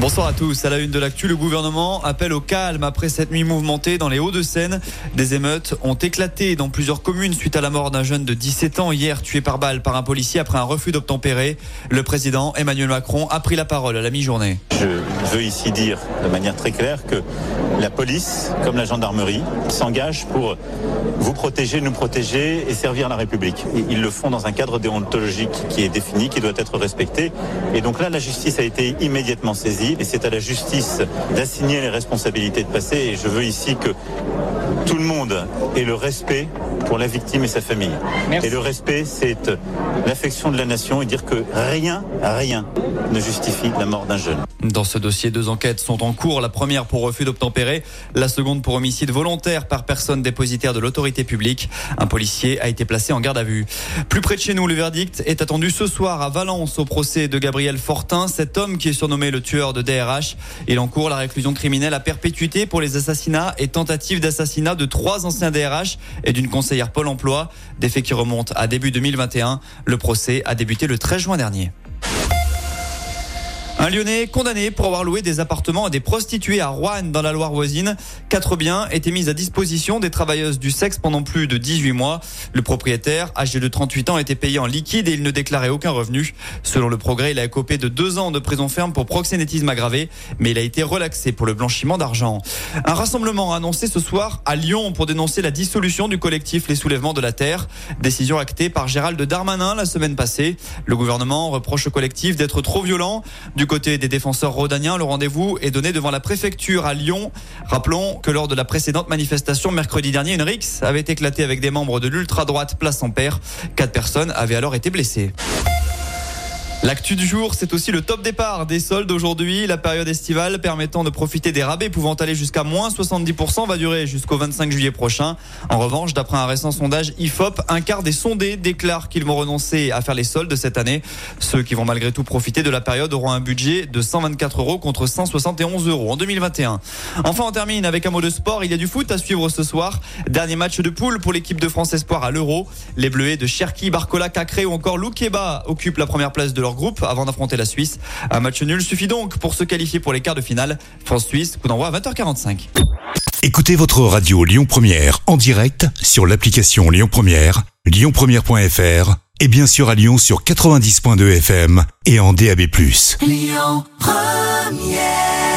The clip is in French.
Bonsoir à tous. À la une de l'actu, le gouvernement appelle au calme après cette nuit mouvementée dans les Hauts-de-Seine. Des émeutes ont éclaté dans plusieurs communes suite à la mort d'un jeune de 17 ans hier tué par balle par un policier après un refus d'obtempérer. Le président Emmanuel Macron a pris la parole à la mi-journée. Je veux ici dire de manière très claire que la police, comme la gendarmerie, s'engage pour vous protéger, nous protéger et servir la République. Ils le font dans un cadre déontologique qui est défini, qui doit être respecté. Et donc là, la justice a été immédiatement saisie et c'est à la justice d'assigner les responsabilités de passer. Et je veux ici que tout le monde ait le respect pour la victime et sa famille. Et le respect, c'est l'affection de la nation et dire que rien, rien ne justifie la mort d'un jeune. Dans ce dossier, deux enquêtes sont en cours. La première pour refus d'obtempérer, la seconde pour homicide volontaire par personne dépositaire de l'autorité publique. Un policier a été placé en garde à vue. Plus près de chez nous, le verdict est attendu ce soir à Valence au procès de Gabriel Fortin, cet homme qui est surnommé le tueur de DRH. Il encourt la réclusion criminelle à perpétuité pour les assassinats et tentatives d'assassinat de trois anciens DRH et d'une conseillère Pôle emploi. Des faits qui remontent à début 2021. Le procès a débuté le 13 juin dernier. Un Lyonnais condamné pour avoir loué des appartements à des prostituées à Rouen dans la Loire voisine. Quatre biens étaient mis à disposition des travailleuses du sexe pendant plus de 18 mois. Le propriétaire, âgé de 38 ans, était payé en liquide et il ne déclarait aucun revenu. Selon le progrès, il a écopé de deux ans de prison ferme pour proxénétisme aggravé, mais il a été relaxé pour le blanchiment d'argent. Un rassemblement annoncé ce soir à Lyon pour dénoncer la dissolution du collectif Les Soulèvements de la Terre. Décision actée par Gérald Darmanin la semaine passée. Le gouvernement reproche au collectif d'être trop violent. Côté des défenseurs rhodaniens, le rendez-vous est donné devant la préfecture à Lyon. Rappelons que lors de la précédente manifestation mercredi dernier, une rixe avait éclaté avec des membres de l'ultra-droite Place Ampère. Quatre personnes avaient alors été blessées. L'actu du jour, c'est aussi le top départ des soldes aujourd'hui. La période estivale permettant de profiter des rabais pouvant aller jusqu'à moins 70% va durer jusqu'au 25 juillet prochain. En revanche, d'après un récent sondage IFOP, un quart des sondés déclarent qu'ils vont renoncer à faire les soldes cette année. Ceux qui vont malgré tout profiter de la période auront un budget de 124 euros contre 171 euros en 2021. Enfin, on termine avec un mot de sport. Il y a du foot à suivre ce soir. Dernier match de poule pour l'équipe de France Espoir à l'Euro. Les Bleuets de Cherki, Barcola, Cacré ou encore Loukeba occupent la première place de leur groupe avant d'affronter la Suisse. Un match nul suffit donc pour se qualifier pour les quarts de finale. France-Suisse, coup d'envoi à 20h45. Écoutez votre radio Lyon Première en direct sur l'application Lyon Première, lyonpremière.fr et bien sûr à Lyon sur 90.2 FM et en DAB+. Lyon Première